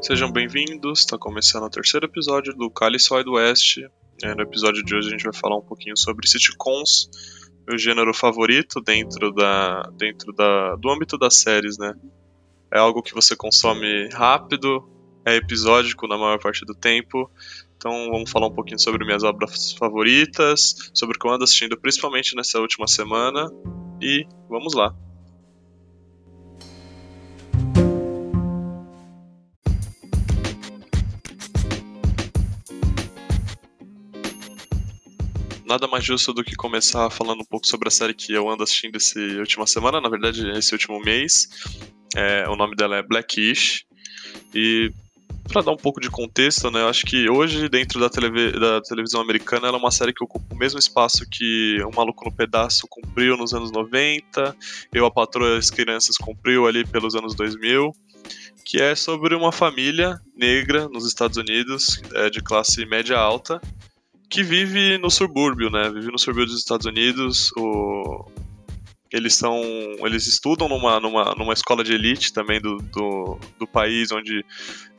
Sejam bem-vindos, está começando o terceiro episódio do Cálice Wide West. É, no episódio de hoje a gente vai falar um pouquinho sobre sitcoms, meu gênero favorito dentro, da, dentro da, do âmbito das séries, né? É algo que você consome rápido, é episódico na maior parte do tempo. Então vamos falar um pouquinho sobre minhas obras favoritas, sobre o que eu ando assistindo principalmente nessa última semana. E vamos lá. Nada mais justo do que começar falando um pouco sobre a série que eu ando assistindo essa última semana, na verdade, esse último mês. É, o nome dela é Blackish. E para dar um pouco de contexto, né, eu acho que hoje, dentro da, da, televisão americana, ela é uma série que ocupa o mesmo espaço que O Maluco no Pedaço cumpriu nos anos 90, Eu, a Patroa e as Crianças cumpriu ali pelos anos 2000, que é sobre uma família negra nos Estados Unidos, é, de classe média alta, que vive no subúrbio, né? Vive no subúrbio dos Estados Unidos. O... Eles são. Eles estudam numa, numa, numa escola de elite também do, do, do país, onde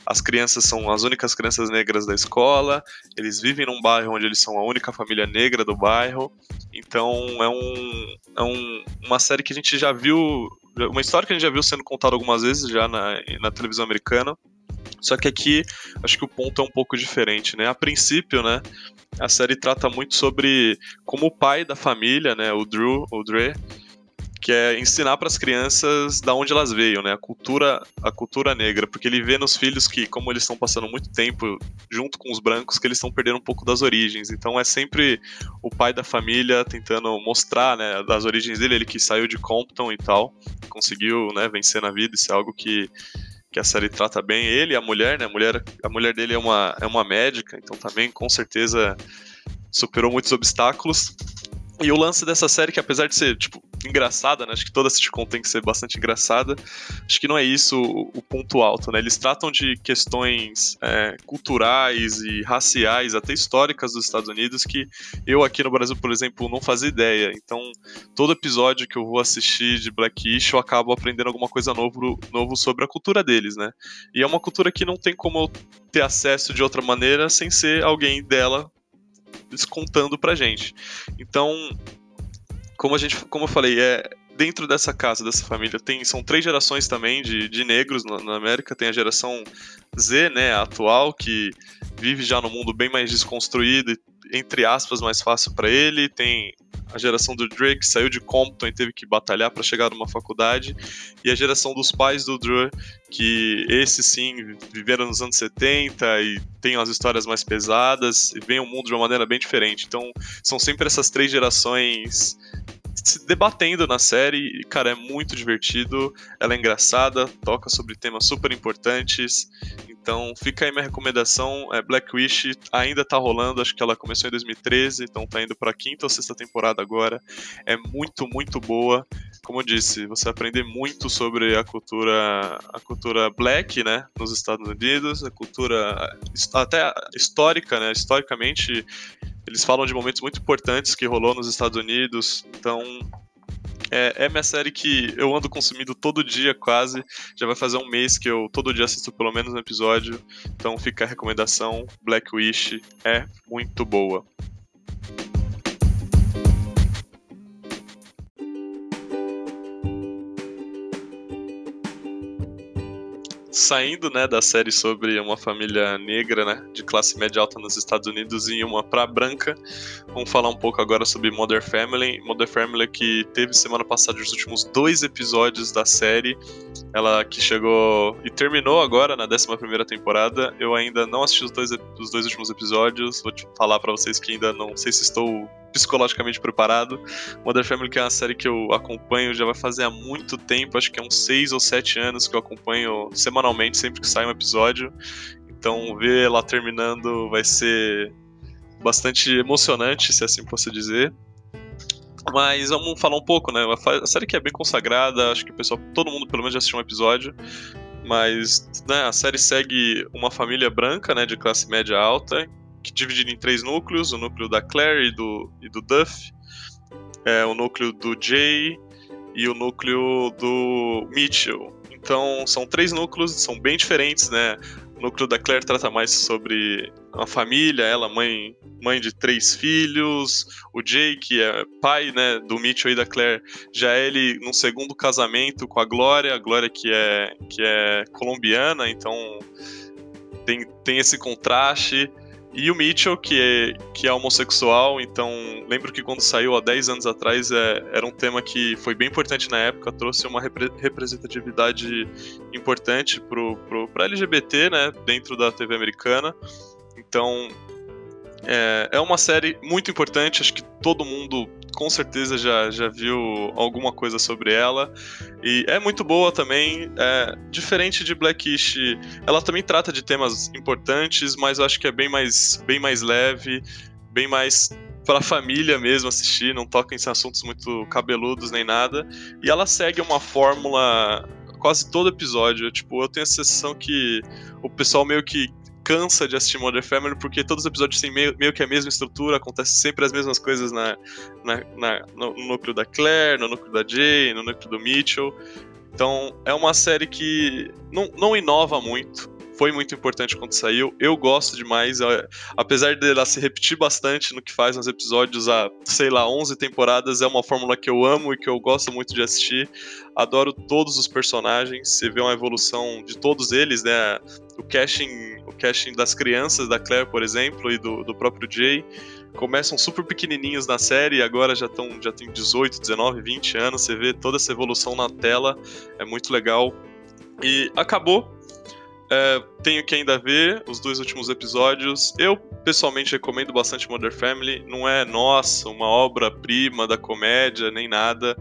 as crianças são as únicas crianças negras da escola. Eles vivem num bairro onde eles são a única família negra do bairro. Então é, um, é um, uma série que a gente já viu. Uma história que a gente já viu sendo contada algumas vezes já na, na televisão americana. Só que aqui acho que o ponto é um pouco diferente, né? A princípio, né, a série trata muito sobre como o pai da família, né, o Drew, o Dre, que é ensinar para as crianças da onde elas veio, né, a cultura, a cultura negra, porque ele vê nos filhos que como eles estão passando muito tempo junto com os brancos, que eles estão perdendo um pouco das origens. Então é sempre o pai da família tentando mostrar, né, das origens dele, ele que saiu de Compton e tal, conseguiu, né, vencer na vida, isso é algo que que a série trata bem ele e a mulher, né? A mulher, a mulher dele é uma, é uma médica, então também com certeza superou muitos obstáculos. E o lance dessa série, que apesar de ser, tipo, engraçada, né? Acho que toda sitcom tem que ser bastante engraçada. Acho que não é isso o, o ponto alto, né? Eles tratam de questões é, culturais e raciais, até históricas dos Estados Unidos, que eu aqui no Brasil, por exemplo, não fazia ideia. Então, todo episódio que eu vou assistir de Blackish, eu acabo aprendendo alguma coisa novo, novo sobre a cultura deles, né? E é uma cultura que não tem como eu ter acesso de outra maneira sem ser alguém dela contando pra gente. Então, como a gente, como eu falei, é dentro dessa casa, dessa família, tem são três gerações também de, de negros na, na, América. Tem a geração Z, né, atual, que vive já no mundo bem mais desconstruído, entre aspas, mais fácil para ele. Tem a geração do Drake, que saiu de Compton e teve que batalhar para chegar numa faculdade, e a geração dos pais do Drew, que esses sim viveram nos anos 70 e tem as histórias mais pesadas e veem o mundo de uma maneira bem diferente. Então, são sempre essas três gerações se debatendo na série, cara, é muito divertido, ela é engraçada, toca sobre temas super importantes, então fica aí minha recomendação, é Black Wish ainda tá rolando, acho que ela começou em 2013, então tá indo pra quinta ou sexta temporada agora, é muito, muito boa, como eu disse, você aprender muito sobre a cultura, a cultura black, né, nos Estados Unidos, a cultura até histórica, né, historicamente eles falam de momentos muito importantes que rolou nos Estados Unidos. Então, é, é, minha série que eu ando consumindo todo dia quase. Já vai fazer um mês que eu todo dia assisto pelo menos um episódio. Então fica a recomendação. Black Wish é muito boa. Saindo, né, da série sobre uma família negra, né, de classe média alta nos Estados Unidos e uma pra branca, vamos falar um pouco agora sobre Mother Family. Mother Family que teve semana passada os últimos dois episódios da série, ela que chegou e terminou agora na 11 primeira temporada. Eu ainda não assisti os dois, os dois últimos episódios, vou te falar para vocês que ainda não sei se estou psicologicamente preparado. Modern Family que é uma série que eu acompanho já vai fazer há muito tempo, acho que é uns 6 ou 7 anos que eu acompanho semanalmente, sempre que sai um episódio. Então ver ela terminando vai ser bastante emocionante, se assim posso dizer. Mas vamos falar um pouco, né? A série que é bem consagrada, acho que o pessoal, todo mundo pelo menos já assistiu um episódio. Mas né, a série segue uma família branca, né, de classe média alta, que dividido em três núcleos: o núcleo da Claire e do, e do Duff, é, o núcleo do Jay e o núcleo do Mitchell. Então são três núcleos, são bem diferentes, né? o núcleo da Claire trata mais sobre a família, ela mãe, mãe de três filhos, o Jay, que é pai né, do Mitchell e da Claire, já é ele num segundo casamento com a Glória, a Glória que é, que é colombiana, então tem, tem esse contraste. E o Mitchell, que é, que é homossexual, então lembro que quando saiu há 10 anos atrás é, era um tema que foi bem importante na época, trouxe uma repre representatividade importante para LGBT, né, dentro da TV americana. Então é, é uma série muito importante, acho que todo mundo com certeza já, já viu alguma coisa sobre ela. E é muito boa também. É, diferente de Blackish, ela também trata de temas importantes, mas eu acho que é bem mais, bem mais leve, bem mais para família mesmo assistir, não toca em assuntos muito cabeludos nem nada. E ela segue uma fórmula quase todo episódio. Tipo, eu tenho a sensação que o pessoal meio que cansa de assistir Modern Family porque todos os episódios têm meio, meio que a mesma estrutura, acontece sempre as mesmas coisas na, na, na, no núcleo da Claire, no núcleo da Jay, no núcleo do Mitchell. Então é uma série que não, não inova muito, foi muito importante quando saiu. Eu gosto demais, apesar dela se repetir bastante no que faz nos episódios há, sei lá, 11 temporadas, é uma fórmula que eu amo e que eu gosto muito de assistir. Adoro todos os personagens, você vê uma evolução de todos eles, né? O casting, o casting das crianças da Claire, por exemplo, e do, do próprio Jay começam super pequenininhos na série e agora já estão já tem 18, 19, 20 anos, você vê toda essa evolução na tela, é muito legal. E acabou é, tenho que ainda ver os dois últimos episódios. Eu, pessoalmente, recomendo bastante Modern Family. Não é, nossa, uma obra-prima da comédia, nem nada.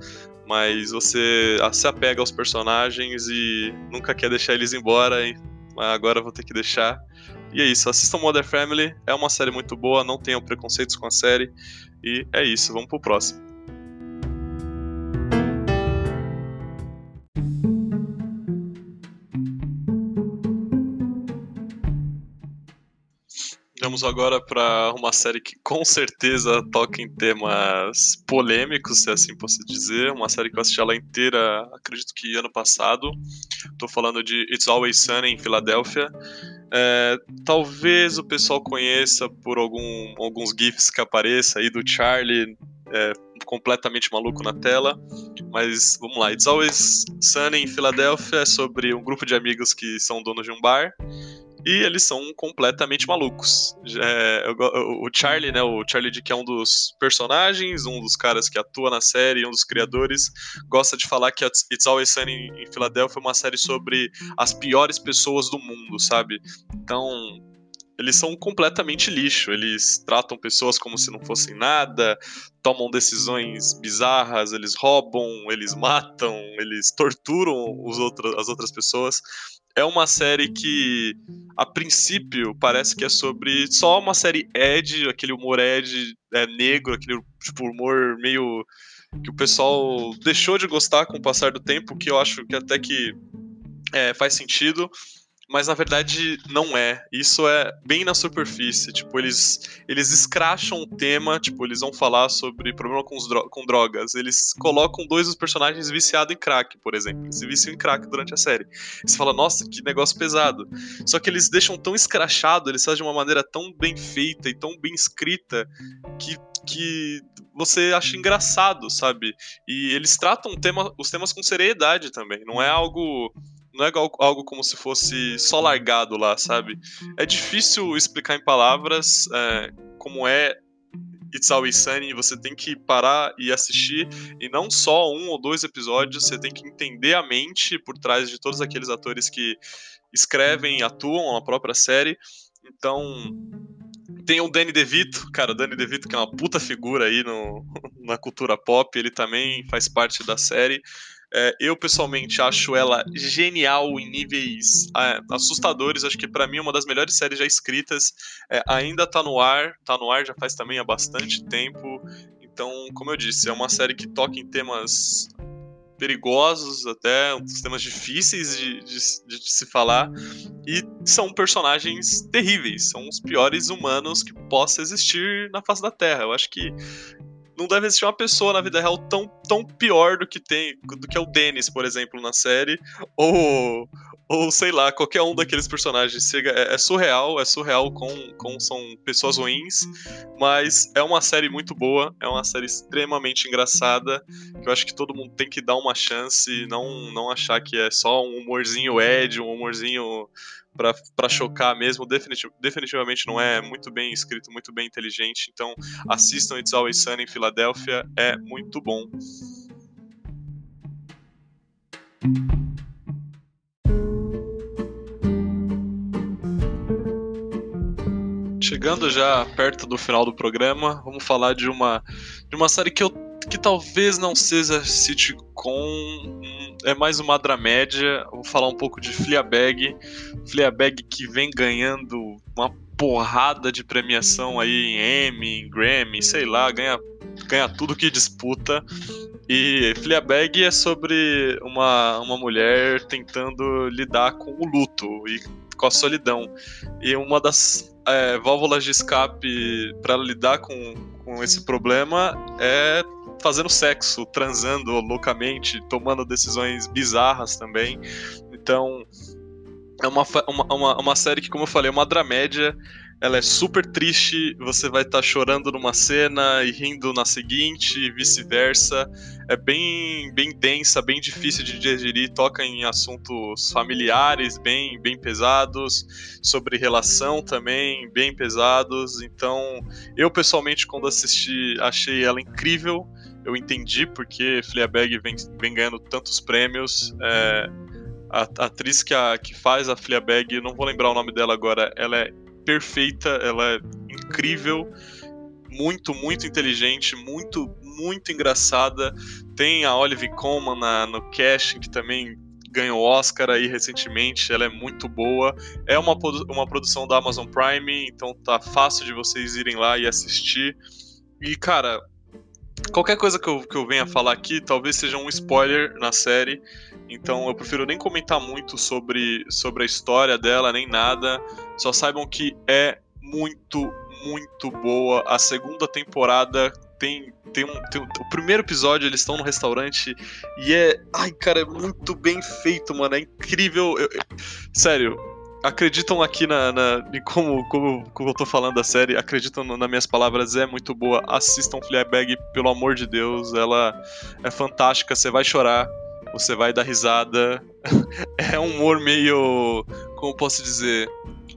Mas você se apega aos personagens e nunca quer deixar eles embora. Hein? Agora vou ter que deixar. E é isso, assistam Modern Family. É uma série muito boa, não tenham preconceitos com a série. E é isso, vamos pro próximo. Vamos agora para uma série que com certeza toca em temas polêmicos, se assim posso dizer. Uma série que eu assisti ela inteira, acredito que ano passado. Estou falando de It's Always Sunny em Filadélfia. É, talvez o pessoal conheça por algum, alguns GIFs que apareça aí do Charlie é, completamente maluco na tela. Mas vamos lá, It's Always Sunny em Filadélfia é sobre um grupo de amigos que são donos de um bar e eles são completamente malucos. É, o Charlie, né? O Charlie D, que é um dos personagens, um dos caras que atua na série, um dos criadores, gosta de falar que It's Always Sunny em Filadélfia é uma série sobre as piores pessoas do mundo, sabe? Então, eles são completamente lixo. Eles tratam pessoas como se não fossem nada, tomam decisões bizarras, eles roubam, eles matam, eles torturam os outros, as outras pessoas é uma série que, a princípio, parece que é sobre só uma série Ed, aquele humor Ed é, negro, aquele tipo, humor meio. que o pessoal deixou de gostar com o passar do tempo, que eu acho que até que é, faz sentido mas na verdade não é. Isso é bem na superfície. Tipo, eles, eles escracham o tema, tipo, eles vão falar sobre problema com, dro com drogas. Eles colocam dois dos personagens viciados em crack, por exemplo. Eles se viciam em crack durante a série. você fala, nossa, que negócio pesado. Só que eles deixam tão escrachado, eles fazem de uma maneira tão bem feita e tão bem escrita que, que você acha engraçado, sabe? E eles tratam tema, os temas com seriedade também. Não é algo não é algo como se fosse só largado lá, sabe? É difícil explicar em palavras é, como é It's Always Sunny, você tem que parar e assistir, e não só um ou dois episódios, você tem que entender a mente por trás de todos aqueles atores que escrevem e atuam na própria série. Então, tem o Danny DeVito, cara, o Danny DeVito que é uma puta figura aí no, na cultura pop, ele também faz parte da série. É, eu pessoalmente acho ela genial em níveis é, assustadores. Acho que para mim é uma das melhores séries já escritas. É, ainda tá no ar, tá no ar já faz também há bastante tempo. Então, como eu disse, é uma série que toca em temas perigosos, até temas difíceis de, de, de, se falar, e são personagens terríveis, são os piores humanos que possa existir na face da Terra. Eu acho que não deve existir uma pessoa na vida real tão, tão pior do que tem, do que é o Dennis, por exemplo, na série, ou, ou sei lá, qualquer um daqueles personagens. Chega, é, é surreal, é surreal com, com são pessoas ruins, mas é uma série muito boa, é uma série extremamente engraçada, que eu acho que todo mundo tem que dar uma chance, não, não achar que é só um humorzinho Ed, um humorzinho para chocar mesmo. Definitiv definitivamente não é muito bem escrito, muito bem inteligente. Então assistam It's Always Sunny em Filadélfia, é muito bom. Chegando já perto do final do programa, vamos falar de uma de uma série que eu que talvez não seja sitcom, é mais uma dramédia. Vou falar um pouco de Fleabag. Fleabag que vem ganhando uma porrada de premiação aí em Emmy, em Grammy, sei lá, ganha, ganha tudo que disputa. E Fleabag é sobre uma, uma mulher tentando lidar com o luto e com a solidão. E uma das é, válvulas de escape para lidar com, com esse problema é fazendo sexo, transando loucamente, tomando decisões bizarras também. Então, é uma, uma, uma, uma série que, como eu falei, é uma dramédia. Ela é super triste, você vai estar tá chorando numa cena e rindo na seguinte, e vice-versa. É bem, bem densa, bem difícil de digerir, toca em assuntos familiares bem, bem pesados, sobre relação também, bem pesados. Então, eu pessoalmente, quando assisti, achei ela incrível eu entendi porque Fleabag vem, vem ganhando tantos prêmios. É, a, atriz que, a, que faz a Fleabag, não vou lembrar o nome dela agora, ela é perfeita, ela é incrível, muito, muito inteligente, muito, muito engraçada. Tem a Olive Colman na, no casting, que também ganhou Oscar aí recentemente, ela é muito boa. É uma, uma produção da Amazon Prime, então tá fácil de vocês irem lá e assistir. E, cara, qualquer coisa que eu, que eu venha falar aqui talvez seja um spoiler na série. Então eu prefiro nem comentar muito sobre, sobre a história dela, nem nada. Só saibam que é muito, muito boa. A segunda temporada tem, tem, um, tem um, O primeiro episódio eles estão no restaurante e é. Ai, cara, é muito bem feito, mano. É incrível. Eu, eu, sério, acreditam aqui na, na em como, como, como eu tô falando da série, acreditam nas minhas palavras, é muito boa. Assistam Fleabag, pelo amor de Deus, ela é fantástica, você vai chorar, você vai dar risada. é um humor meio, como posso dizer,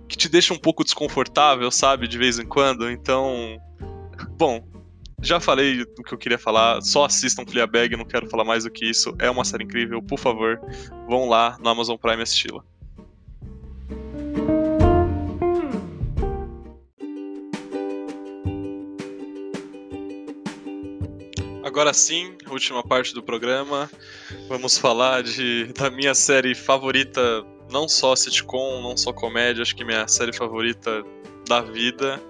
que te deixa um pouco desconfortável, sabe, de vez em quando. Então, bom, já falei do que eu queria falar, só assistam Fleabag, não quero falar mais do que isso. É uma série incrível, por favor, vão lá no Amazon Prime assisti-la. Agora sim, última parte do programa. Vamos falar de, da minha série favorita, não só sitcom, não só comédia, acho que minha série favorita da vida,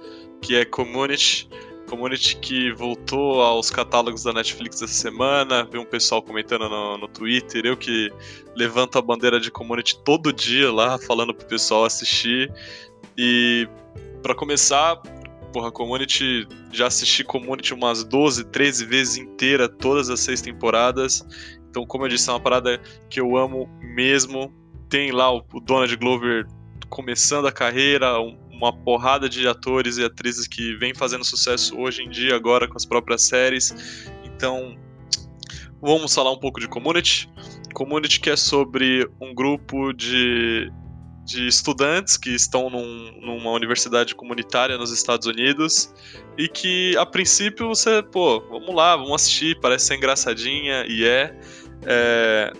que é Community. Community que voltou aos catálogos da Netflix essa semana, vi um pessoal comentando no, no Twitter, eu que levanto a bandeira de Community todo dia lá, falando pro pessoal assistir. E para começar, porra, Community, já assisti Community umas 12, 13 vezes inteira, todas as seis temporadas. Então, como eu disse, é uma parada que eu amo mesmo. Tem lá o, o Donald Glover começando a carreira, um, uma porrada de atores e atrizes que vem fazendo sucesso hoje em dia, agora com as próprias séries. Então, vamos falar um pouco de Community. Community que é sobre um grupo de de estudantes que estão num, numa universidade comunitária nos Estados Unidos e que a princípio você, pô, vamos lá, vamos assistir, parece ser engraçadinha e é, é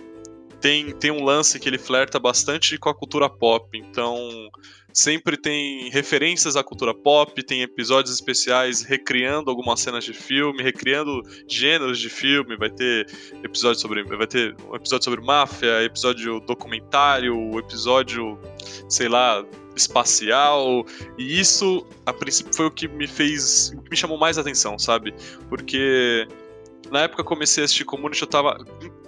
tem, tem um lance que ele flerta bastante com a cultura pop, então sempre tem referências à cultura pop, tem episódios especiais recriando algumas cenas de filme, recriando gêneros de filme, vai ter episódio sobre vai ter um episódio sobre máfia, episódio documentário, episódio, sei lá, espacial, e isso a princípio foi o que me fez, me chamou mais atenção, sabe? Porque na época que comecei a assistir Community, eu tava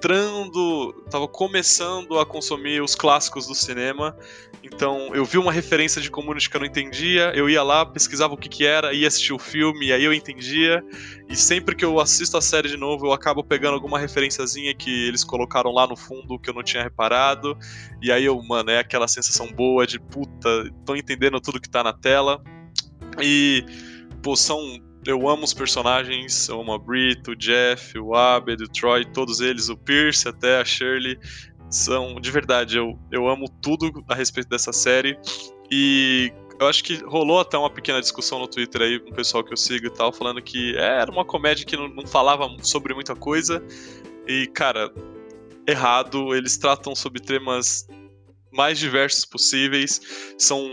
entrando, tava começando a consumir os clássicos do cinema. Então eu vi uma referência de Community que eu não entendia, eu ia lá, pesquisava o que, que era, ia assistir o filme, e aí eu entendia. E sempre que eu assisto a série de novo, eu acabo pegando alguma referenciazinha que eles colocaram lá no fundo que eu não tinha reparado. E aí eu, mano, é aquela sensação boa de puta, tô entendendo tudo que tá na tela. E, pô, são eu amo os personagens, eu amo a Brit, o Jeff, o Abed, o Troy, todos eles, o Pierce, até a Shirley. São, de verdade, eu, eu amo tudo a respeito dessa série. E eu acho que rolou até uma pequena discussão no Twitter aí o pessoal que eu sigo e tal, falando que era uma comédia que não, não falava sobre muita coisa. E, cara, errado, eles tratam sobre temas mais diversos possíveis. São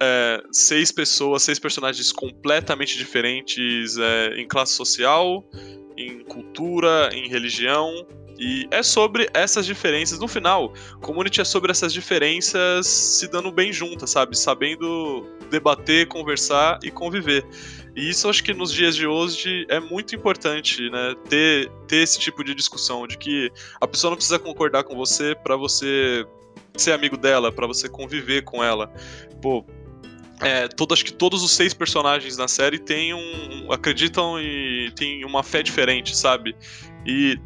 é, seis pessoas, seis personagens completamente diferentes é, em classe social, em cultura, em religião. E é sobre essas diferenças. No final, Community é sobre essas diferenças se dando bem juntas, sabe? Sabendo debater, conversar e conviver. E isso acho que nos dias de hoje é muito importante, né? Ter, ter esse tipo de discussão, de que a pessoa não precisa concordar com você para você ser amigo dela, para você conviver com ela. Pô, é, todo, acho que todos os seis personagens na série têm um, acreditam e têm uma fé diferente, sabe? E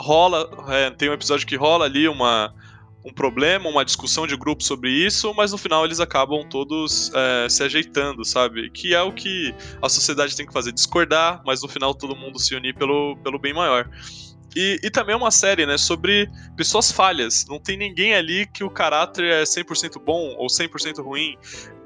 rola, é, tem um episódio que rola ali uma um problema, uma discussão de grupo sobre isso, mas no final eles acabam todos é, se ajeitando, sabe? Que é o que a sociedade tem que fazer, discordar, mas no final todo mundo se unir pelo, pelo bem maior. E, e também é uma série, né, sobre pessoas falhas. Não tem ninguém ali que o caráter é 100% bom ou 100% ruim.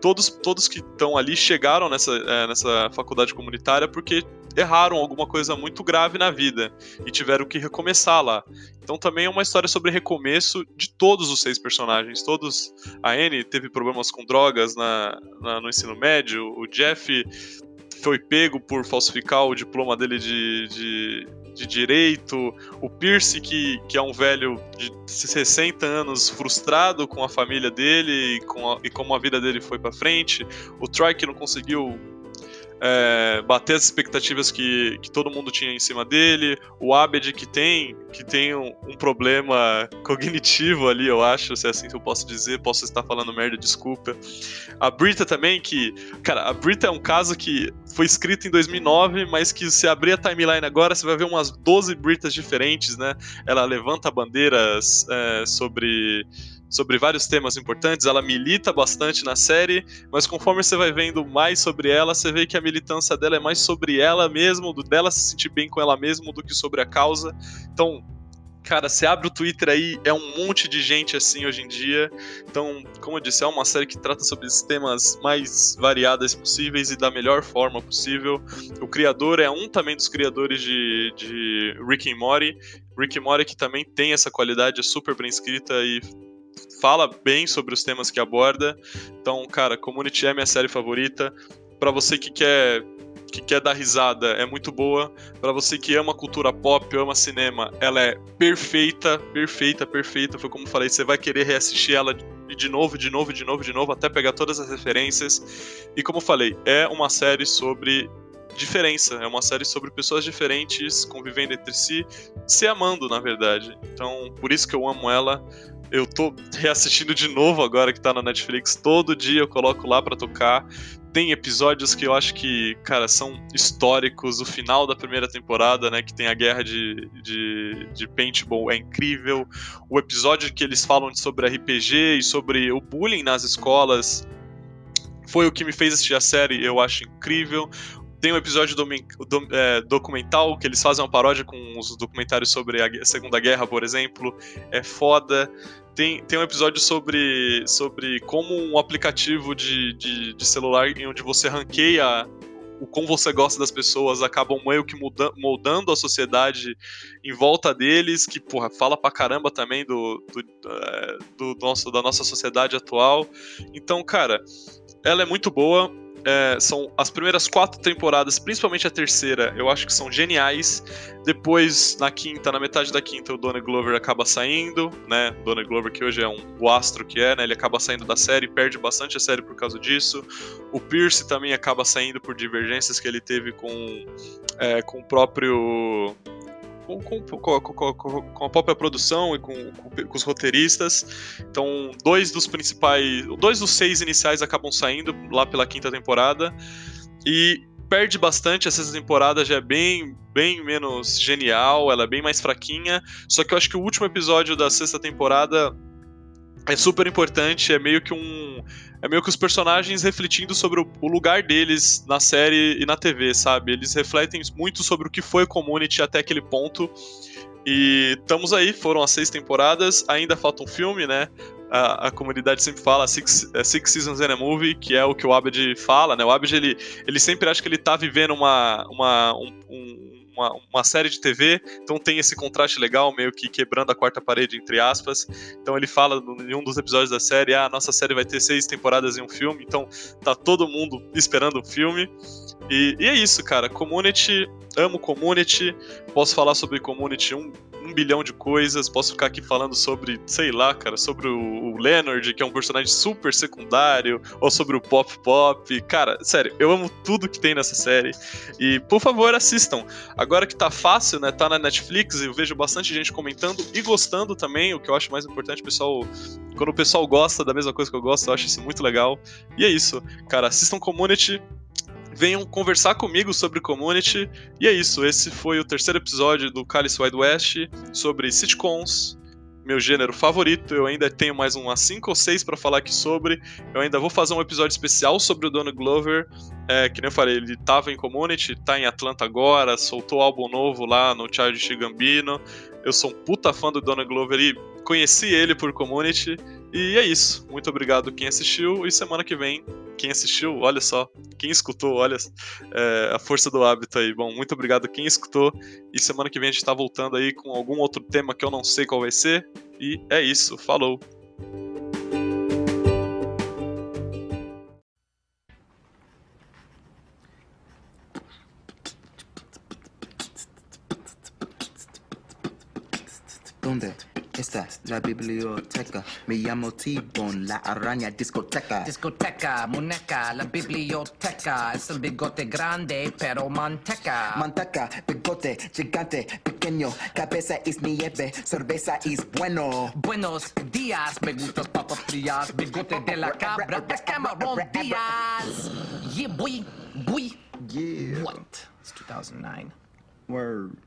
Todos, todos que estão ali chegaram nessa, é, nessa faculdade comunitária porque erraram alguma coisa muito grave na vida e tiveram que recomeçar lá. Então também é uma história sobre recomeço de todos os seis personagens. Todos. A Anne teve problemas com drogas na, na no ensino médio. O Jeff foi pego por falsificar o diploma dele de, de, de direito, o Pierce, que, que é um velho de 60 anos frustrado com a família dele e, com a, e como a vida dele foi para frente, o Troy que não conseguiu é, bater as expectativas que, que todo mundo tinha em cima dele, o Abed que tem que tem um, um, problema cognitivo ali, eu acho, se é assim que eu posso dizer, posso estar falando merda, desculpa. A Brita também, que, cara, a Brita é um caso que foi escrito em 2009, mas que se abrir a timeline agora, você vai ver umas 12 Britas diferentes, né? Ela levanta bandeiras é, sobre sobre vários temas importantes, ela milita bastante na série, mas conforme você vai vendo mais sobre ela, você vê que a militância dela é mais sobre ela mesmo, do dela se sentir bem com ela mesma do que sobre a causa. Então, cara, você abre o Twitter aí, é um monte de gente assim hoje em dia. Então, como eu disse, é uma série que trata sobre os temas mais variados possíveis e da melhor forma possível. O criador é um também dos criadores de, de Rick and Morty. Rick and Morty que também tem essa qualidade, é super bem escrita e fala bem sobre os temas que aborda. Então, cara, Community é minha série favorita. Para você que quer que quer dar risada, é muito boa. Para você que ama cultura pop, ama cinema, ela é perfeita, perfeita, perfeita. Foi como falei, você vai querer reassistir ela de novo, de novo, de novo, de novo, até pegar todas as referências. E como falei, é uma série sobre diferença, é uma série sobre pessoas diferentes convivendo entre si, se amando, na verdade. Então, por isso que eu amo ela eu tô reassistindo de novo agora que tá na Netflix. Todo dia eu coloco lá para tocar. Tem episódios que eu acho que, cara, são históricos. O final da primeira temporada, né, que tem a guerra de, de, de paintball, é incrível. O episódio que eles falam sobre RPG e sobre o bullying nas escolas foi o que me fez assistir a série, eu acho incrível. Tem um episódio do, do, é, documental que eles fazem uma paródia com os documentários sobre a Segunda Guerra, por exemplo. É foda. Tem, tem um episódio sobre, sobre como um aplicativo de, de, de celular em onde você ranqueia o como você gosta das pessoas acabam meio que muda, moldando a sociedade em volta deles, que, porra, fala pra caramba também do, do, é, do nosso, da nossa sociedade atual. Então, cara, ela é muito boa é, são as primeiras quatro temporadas, principalmente a terceira, eu acho que são geniais. Depois, na quinta, na metade da quinta, o Donald Glover acaba saindo, né? Donald Glover, que hoje é um, o astro que é, né? Ele acaba saindo da série, perde bastante a série por causa disso. O Pierce também acaba saindo por divergências que ele teve com, é, com o próprio com, com, com, com, a própria produção e com, os roteiristas. Então, dois dos principais. Dois dos seis iniciais acabam saindo lá pela quinta temporada. E perde bastante, essa temporada já é bem, bem menos genial, ela é bem mais fraquinha. Só que eu acho que o último episódio da sexta temporada é super importante, é meio que um. É meio que os personagens refletindo sobre o, lugar deles na série e na TV, sabe? Eles refletem muito sobre o que foi Community até aquele ponto. E estamos aí, foram as seis temporadas, ainda falta um filme, né? A, a comunidade sempre fala six, é, six Seasons in a Movie, que é o que o Abed fala, né? O Abed, ele, ele sempre acha que ele tá vivendo uma, uma, um, um uma, uma série de TV, então tem esse contraste legal, meio que quebrando a quarta parede, entre aspas. Então ele fala em um dos episódios da série: ah, a nossa série vai ter seis temporadas em um filme, então tá todo mundo esperando um filme. E, e é isso, cara. Community, amo Community, posso falar sobre Community um um bilhão de coisas. Posso ficar aqui falando sobre, sei lá, cara, sobre o, o Leonard, que é um personagem super secundário, ou sobre o Pop Pop. Cara, sério, eu amo tudo que tem nessa série. E, por favor, assistam. Agora que tá fácil, né? Tá na Netflix, eu vejo bastante gente comentando e gostando também, o que eu acho mais importante, pessoal. Quando o pessoal gosta da mesma coisa que eu gosto, eu acho isso muito legal. E é isso, cara, assistam Community, venham conversar comigo sobre community. E é isso, esse foi o terceiro episódio do Cálice Wide West sobre sitcoms, meu gênero favorito. Eu ainda tenho mais umas 5 ou 6 para falar aqui sobre. Eu ainda vou fazer um episódio especial sobre o Donald Glover. É, que nem eu falei, ele tava em Community, tá em Atlanta agora, soltou álbum novo lá no Child Gambino. Eu sou um puta fã do Donald Glover e conheci ele por Community. E é isso. Muito obrigado quem assistiu. E semana que vem, quem assistiu, olha só. Quem escutou, olha é, a força do hábito aí. Bom, muito obrigado quem escutou. E semana que vem a gente tá voltando aí com algum outro tema que eu não sei qual vai ser. E é isso. Falou! Donde? Esta, la biblioteca. Me llamo T-Bone, la araña discoteca. Discoteca, muñeca, la biblioteca. Es el bigote grande, pero manteca. Manteca, bigote, gigante, pequeño. Cabeza es nieve, cerveza es bueno. Buenos días, me gustas papas frías. Bigote de la cabra, es Cameron Díaz. Yeah, boy, boy. Yeah. What? It's 2009. Word.